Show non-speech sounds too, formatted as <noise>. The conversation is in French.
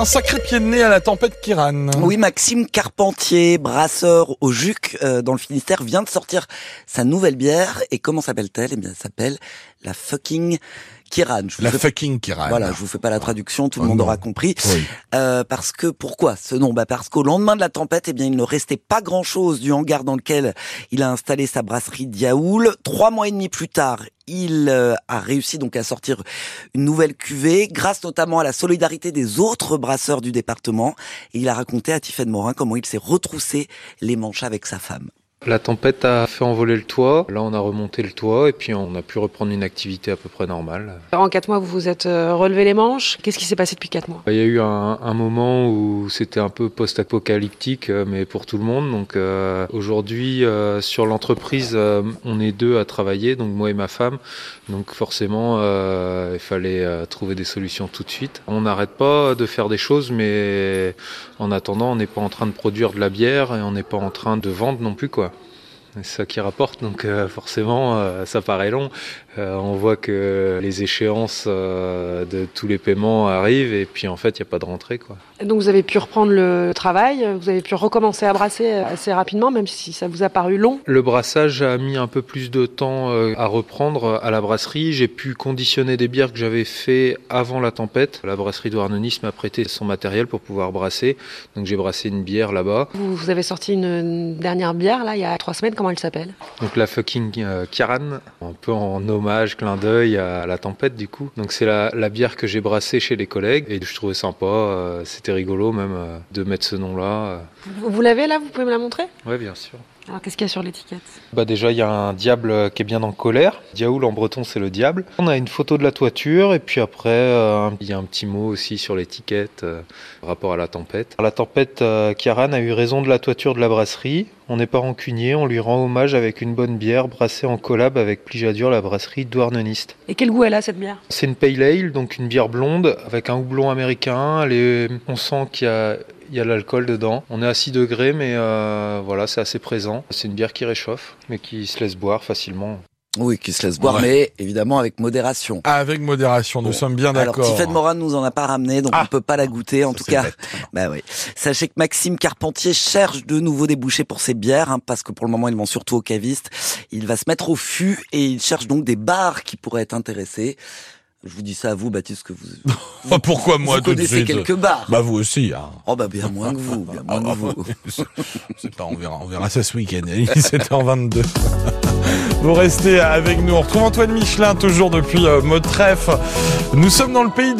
un sacré pied de nez à la tempête Kiran. Oui, Maxime Carpentier, brasseur au Juc euh, dans le Finistère, vient de sortir sa nouvelle bière. Et comment s'appelle-t-elle? Eh bien, elle s'appelle la fucking Kiran. Je vous La fais- fucking Kiran. Voilà, je vous fais pas la traduction, tout le Oh monde non. aura compris. Oui. Euh, parce que pourquoi ce nom? Bah parce qu'au lendemain de la tempête, eh bien, il ne restait pas grand-chose du hangar dans lequel il a installé sa brasserie Diaoul. Trois mois et demi plus tard, il euh, a réussi donc à sortir une nouvelle cuvée, grâce notamment à la solidarité des autres brasseurs du département. Et il a raconté à Tiffaine Morin comment il s'est retroussé les manches avec sa femme. La tempête a fait envoler le toit. Là, on a remonté le toit et puis on a pu reprendre une activité à peu près normale. En quatre mois, vous vous êtes euh, relevé les manches. Qu'est-ce qui s'est passé depuis quatre mois? Il y a eu un, un moment où c'était un peu post-apocalyptique, euh, mais pour tout le monde. Donc euh, aujourd'hui, euh, sur l'entreprise, euh, on est deux à travailler, donc moi et ma femme. Donc forcément, euh, il fallait trouver des solutions tout de suite. On n'arrête pas de faire des choses, mais en attendant, on n'est pas en train de produire de la bière et on n'est pas en train de vendre non plus, quoi. C'est ça qui rapporte, donc euh, forcément, euh, ça paraît long. Euh, on voit que les échéances euh, de tous les paiements arrivent et puis en fait, il n'y a pas de rentrée. Quoi. Donc vous avez pu reprendre le travail, vous avez pu recommencer à brasser assez rapidement, même si ça vous a paru long. Le brassage a mis un peu plus de temps euh, à reprendre à la brasserie. J'ai pu conditionner des bières que j'avais fait avant la tempête. La brasserie Douarnenis m'a prêté son matériel pour pouvoir brasser. Donc j'ai brassé une bière là-bas. Vous, vous avez sorti une, une dernière bière là il y a trois semaines. Comment elle s'appelle? Donc la fucking euh, Kiran, un peu en hommage, clin d'œil à la tempête du coup. Donc c'est la, la bière que j'ai brassée chez les collègues et je trouvais sympa. euh, C'était rigolo même euh, de mettre ce nom-là. Vous, vous l'avez là? Vous pouvez me la montrer? Ouais, bien sûr. Alors qu'est-ce qu'il y a sur l'étiquette? Bah déjà il y a un diable qui est bien en colère. Diaoul en breton c'est le diable. On a une photo de la toiture et puis après euh, il y a un petit mot aussi sur l'étiquette euh, rapport à la tempête. La tempête euh, Kiaran a eu raison de la toiture de la brasserie. On n'est pas rancunier, on lui rend hommage avec une bonne bière brassée en collab avec Plijadur, la brasserie douarneniste. Et quel goût elle a cette bière? C'est une pale ale, donc une bière blonde avec un houblon américain. On sent qu'il y a, il y a l'alcool dedans. On est à 6 degrés, mais euh, voilà, c'est assez présent. C'est une bière qui réchauffe, mais qui se laisse boire facilement. Oui, qui se laisse boire, Ouais. mais évidemment avec modération. Avec modération, nous Bon. sommes bien Alors, d'accord. Tiffaine Morin nous en a pas ramené, donc Ah. on peut pas la goûter. En Ça, tout cas, bête. <laughs> bah oui. Sachez que Maxime Carpentier cherche de nouveaux débouchés pour ses bières, hein, parce que pour le moment, il vend surtout aux cavistes. Il va se mettre au fût et il cherche donc des bars qui pourraient être intéressés. Je vous dis ça à vous, Baptiste, que vous, <laughs> pourquoi moi vous tout de connaissez suite quelques bars. Bah vous aussi. Hein. Oh bah bien moins que vous, bien moins que Ah, vous. <laughs> bah, C'est pas, on verra, on verra ça ce week-end. Il est 17h22. Vous restez avec nous. On retrouve Antoine Michelin toujours depuis euh, Motref. Nous sommes dans le pays de